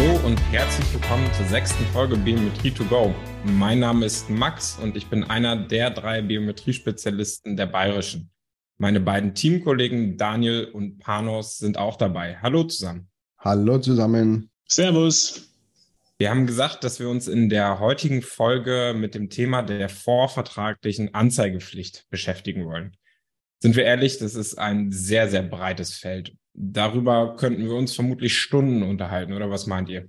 Hallo und herzlich willkommen zur sechsten Folge Biometrie to go. Mein Name ist Max und ich bin einer der drei Biometriespezialisten der Bayerischen. Meine beiden Teamkollegen Daniel und Panos sind auch dabei. Hallo zusammen. Hallo zusammen. Servus. Wir haben gesagt, dass wir uns in der heutigen Folge mit dem Thema der vorvertraglichen Anzeigepflicht beschäftigen wollen. Sind wir ehrlich, das ist ein sehr, sehr breites Feld darüber könnten wir uns vermutlich Stunden unterhalten, oder was meint ihr?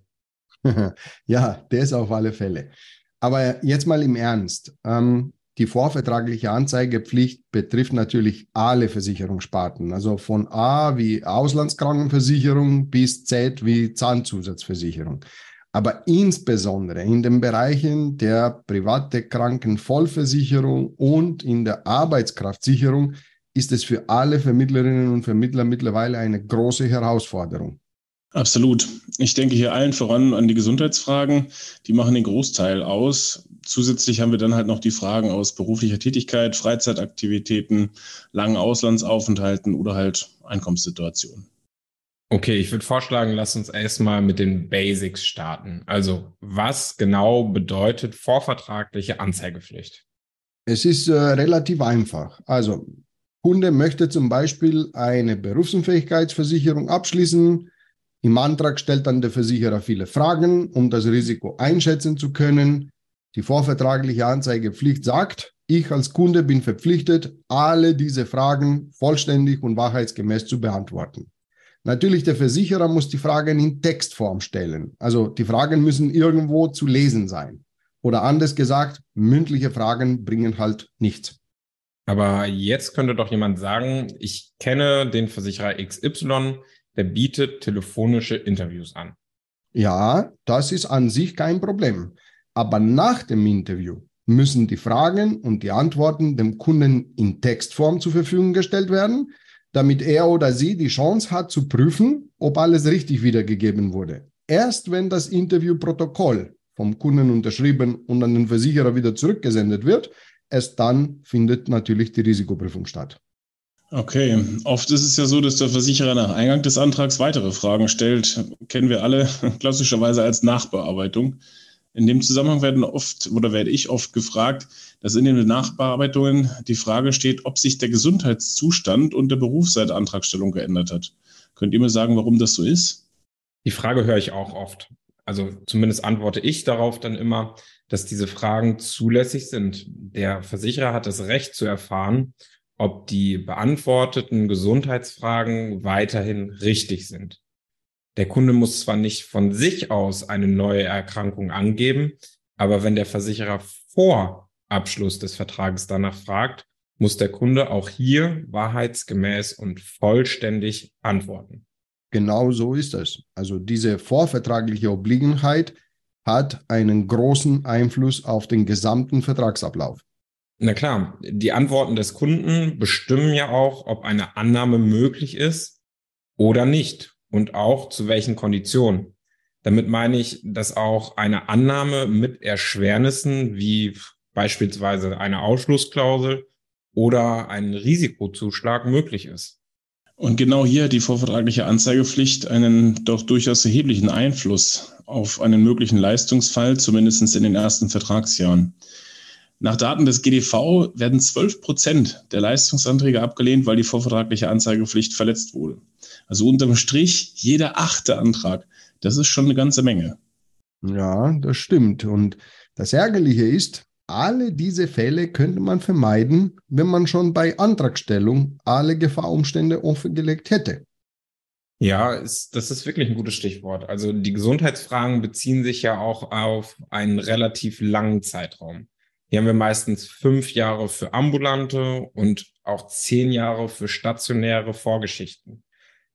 ja, das auf alle Fälle. Aber jetzt mal im Ernst. Ähm, die vorvertragliche Anzeigepflicht betrifft natürlich alle Versicherungssparten, also von A wie Auslandskrankenversicherung bis Z wie Zahnzusatzversicherung. Aber insbesondere in den Bereichen der private Krankenvollversicherung und in der Arbeitskraftsicherung ist es für alle Vermittlerinnen und Vermittler mittlerweile eine große Herausforderung. Absolut. Ich denke hier allen voran an die Gesundheitsfragen. Die machen den Großteil aus. Zusätzlich haben wir dann halt noch die Fragen aus beruflicher Tätigkeit, Freizeitaktivitäten, langen Auslandsaufenthalten oder halt Einkommenssituationen. Okay, ich würde vorschlagen, lass uns erstmal mit den Basics starten. Also, was genau bedeutet vorvertragliche Anzeigepflicht? Es ist äh, relativ einfach. Also, Kunde möchte zum Beispiel eine Berufsunfähigkeitsversicherung abschließen. Im Antrag stellt dann der Versicherer viele Fragen, um das Risiko einschätzen zu können. Die vorvertragliche Anzeigepflicht sagt, ich als Kunde bin verpflichtet, alle diese Fragen vollständig und wahrheitsgemäß zu beantworten. Natürlich, der Versicherer muss die Fragen in Textform stellen. Also die Fragen müssen irgendwo zu lesen sein. Oder anders gesagt, mündliche Fragen bringen halt nichts. Aber jetzt könnte doch jemand sagen, ich kenne den Versicherer XY, der bietet telefonische Interviews an. Ja, das ist an sich kein Problem. Aber nach dem Interview müssen die Fragen und die Antworten dem Kunden in Textform zur Verfügung gestellt werden, damit er oder sie die Chance hat zu prüfen, ob alles richtig wiedergegeben wurde. Erst wenn das Interviewprotokoll vom Kunden unterschrieben und an den Versicherer wieder zurückgesendet wird, erst dann findet natürlich die Risikoprüfung statt. Okay, oft ist es ja so, dass der Versicherer nach Eingang des Antrags weitere Fragen stellt. Kennen wir alle klassischerweise als Nachbearbeitung. In dem Zusammenhang werden oft oder werde ich oft gefragt, dass in den Nachbearbeitungen die Frage steht, ob sich der Gesundheitszustand und der Beruf seit Antragstellung geändert hat. Könnt ihr mir sagen, warum das so ist? Die Frage höre ich auch oft. Also zumindest antworte ich darauf dann immer, dass diese Fragen zulässig sind. Der Versicherer hat das Recht zu erfahren, ob die beantworteten Gesundheitsfragen weiterhin richtig sind. Der Kunde muss zwar nicht von sich aus eine neue Erkrankung angeben, aber wenn der Versicherer vor Abschluss des Vertrages danach fragt, muss der Kunde auch hier wahrheitsgemäß und vollständig antworten. Genau so ist es. Also diese vorvertragliche Obliegenheit hat einen großen Einfluss auf den gesamten Vertragsablauf. Na klar, die Antworten des Kunden bestimmen ja auch, ob eine Annahme möglich ist oder nicht und auch zu welchen Konditionen. Damit meine ich, dass auch eine Annahme mit Erschwernissen wie beispielsweise eine Ausschlussklausel oder ein Risikozuschlag möglich ist. Und genau hier hat die vorvertragliche Anzeigepflicht einen doch durchaus erheblichen Einfluss auf einen möglichen Leistungsfall, zumindest in den ersten Vertragsjahren. Nach Daten des GDV werden 12 Prozent der Leistungsanträge abgelehnt, weil die vorvertragliche Anzeigepflicht verletzt wurde. Also unterm Strich jeder achte Antrag. Das ist schon eine ganze Menge. Ja, das stimmt. Und das Ärgerliche ist, alle diese Fälle könnte man vermeiden, wenn man schon bei Antragstellung alle Gefahrumstände offengelegt hätte. Ja, ist, das ist wirklich ein gutes Stichwort. Also die Gesundheitsfragen beziehen sich ja auch auf einen relativ langen Zeitraum. Hier haben wir meistens fünf Jahre für ambulante und auch zehn Jahre für stationäre Vorgeschichten.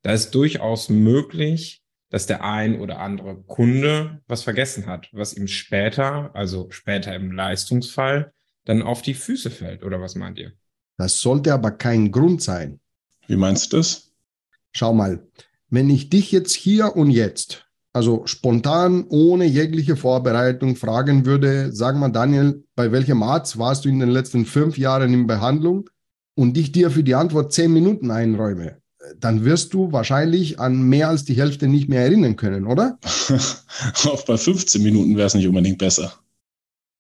Da ist durchaus möglich, dass der ein oder andere Kunde was vergessen hat, was ihm später, also später im Leistungsfall, dann auf die Füße fällt. Oder was meint ihr? Das sollte aber kein Grund sein. Wie meinst du das? Schau mal, wenn ich dich jetzt hier und jetzt, also spontan, ohne jegliche Vorbereitung fragen würde, sag mal Daniel, bei welchem Arzt warst du in den letzten fünf Jahren in Behandlung und ich dir für die Antwort zehn Minuten einräume, dann wirst du wahrscheinlich an mehr als die Hälfte nicht mehr erinnern können, oder? auch bei 15 Minuten wäre es nicht unbedingt besser.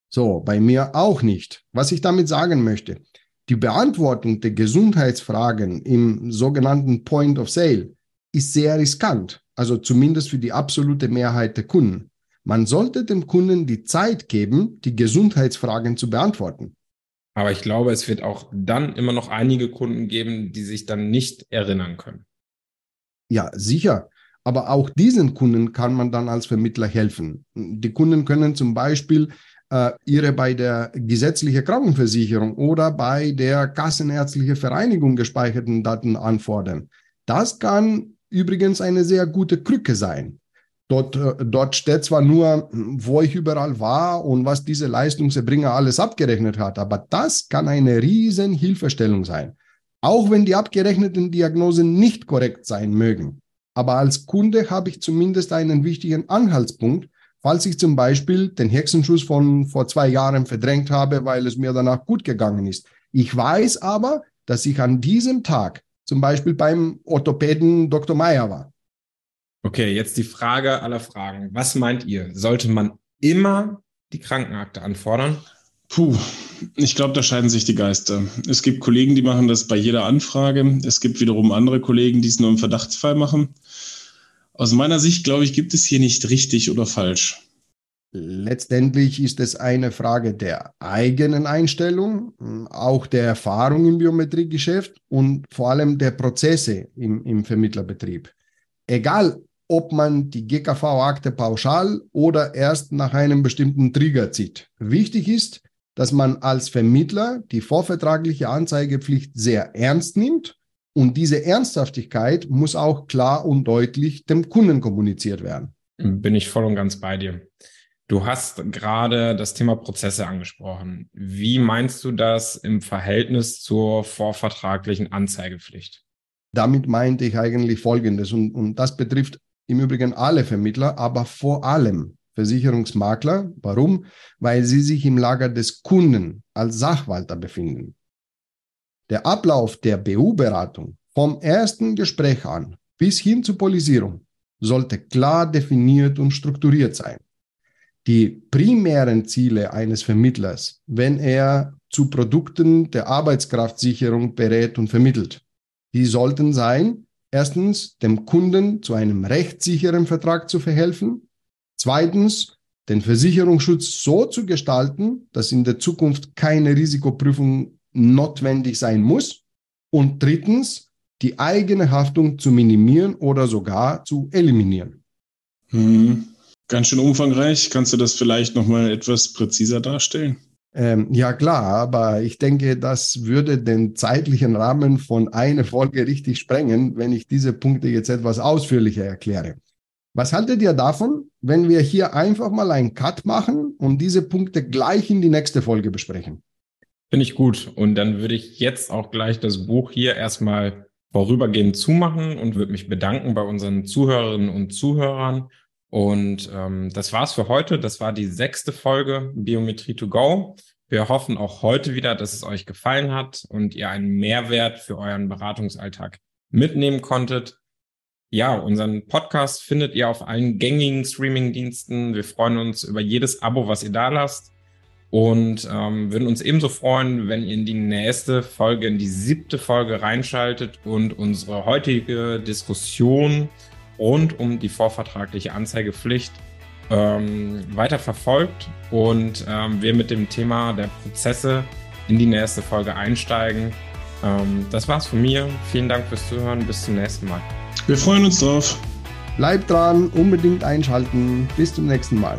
So, bei mir auch nicht. Was ich damit sagen möchte, die Beantwortung der Gesundheitsfragen im sogenannten Point of Sale ist sehr riskant, also zumindest für die absolute Mehrheit der Kunden. Man sollte dem Kunden die Zeit geben, die Gesundheitsfragen zu beantworten. Aber ich glaube, es wird auch dann immer noch einige Kunden geben, die sich dann nicht erinnern können. Ja, sicher. Aber auch diesen Kunden kann man dann als Vermittler helfen. Die Kunden können zum Beispiel äh, ihre bei der gesetzlichen Krankenversicherung oder bei der Kassenärztliche Vereinigung gespeicherten Daten anfordern. Das kann übrigens eine sehr gute Krücke sein. Dort, äh, dort steht zwar nur, wo ich überall war und was diese Leistungserbringer alles abgerechnet hat, aber das kann eine riesen Hilfestellung sein. Auch wenn die abgerechneten Diagnosen nicht korrekt sein mögen. Aber als Kunde habe ich zumindest einen wichtigen Anhaltspunkt, falls ich zum Beispiel den Hexenschuss von vor zwei Jahren verdrängt habe, weil es mir danach gut gegangen ist. Ich weiß aber, dass ich an diesem Tag zum Beispiel beim Orthopäden Dr. Meyer war. Okay, jetzt die Frage aller Fragen. Was meint ihr? Sollte man immer die Krankenakte anfordern? Puh, ich glaube, da scheiden sich die Geister. Es gibt Kollegen, die machen das bei jeder Anfrage. Es gibt wiederum andere Kollegen, die es nur im Verdachtsfall machen. Aus meiner Sicht, glaube ich, gibt es hier nicht richtig oder falsch. Letztendlich ist es eine Frage der eigenen Einstellung, auch der Erfahrung im Biometriegeschäft und vor allem der Prozesse im, im Vermittlerbetrieb. Egal, ob man die GKV-Akte pauschal oder erst nach einem bestimmten Trigger zieht. Wichtig ist, dass man als Vermittler die vorvertragliche Anzeigepflicht sehr ernst nimmt und diese Ernsthaftigkeit muss auch klar und deutlich dem Kunden kommuniziert werden. Bin ich voll und ganz bei dir. Du hast gerade das Thema Prozesse angesprochen. Wie meinst du das im Verhältnis zur vorvertraglichen Anzeigepflicht? Damit meinte ich eigentlich Folgendes und, und das betrifft im Übrigen alle Vermittler, aber vor allem Versicherungsmakler. Warum? Weil sie sich im Lager des Kunden als Sachwalter befinden. Der Ablauf der BU-Beratung vom ersten Gespräch an bis hin zur Polisierung sollte klar definiert und strukturiert sein die primären Ziele eines Vermittlers, wenn er zu Produkten der Arbeitskraftsicherung berät und vermittelt. Die sollten sein, erstens, dem Kunden zu einem rechtssicheren Vertrag zu verhelfen, zweitens, den Versicherungsschutz so zu gestalten, dass in der Zukunft keine Risikoprüfung notwendig sein muss und drittens, die eigene Haftung zu minimieren oder sogar zu eliminieren. Hm. Ganz schön umfangreich. Kannst du das vielleicht nochmal etwas präziser darstellen? Ähm, ja klar, aber ich denke, das würde den zeitlichen Rahmen von einer Folge richtig sprengen, wenn ich diese Punkte jetzt etwas ausführlicher erkläre. Was haltet ihr davon, wenn wir hier einfach mal einen Cut machen und diese Punkte gleich in die nächste Folge besprechen? Finde ich gut. Und dann würde ich jetzt auch gleich das Buch hier erstmal vorübergehend zumachen und würde mich bedanken bei unseren Zuhörerinnen und Zuhörern und ähm, das war's für heute. Das war die sechste Folge Biometrie to go. Wir hoffen auch heute wieder, dass es euch gefallen hat und ihr einen Mehrwert für euren Beratungsalltag mitnehmen konntet. Ja, unseren Podcast findet ihr auf allen gängigen Streaming-Diensten. Wir freuen uns über jedes Abo, was ihr da lasst. Und ähm, würden uns ebenso freuen, wenn ihr in die nächste Folge, in die siebte Folge reinschaltet und unsere heutige Diskussion rund um die vorvertragliche Anzeigepflicht ähm, weiter verfolgt und ähm, wir mit dem Thema der Prozesse in die nächste Folge einsteigen. Ähm, das war's von mir. Vielen Dank fürs Zuhören. Bis zum nächsten Mal. Wir freuen uns drauf. Bleibt dran, unbedingt einschalten. Bis zum nächsten Mal.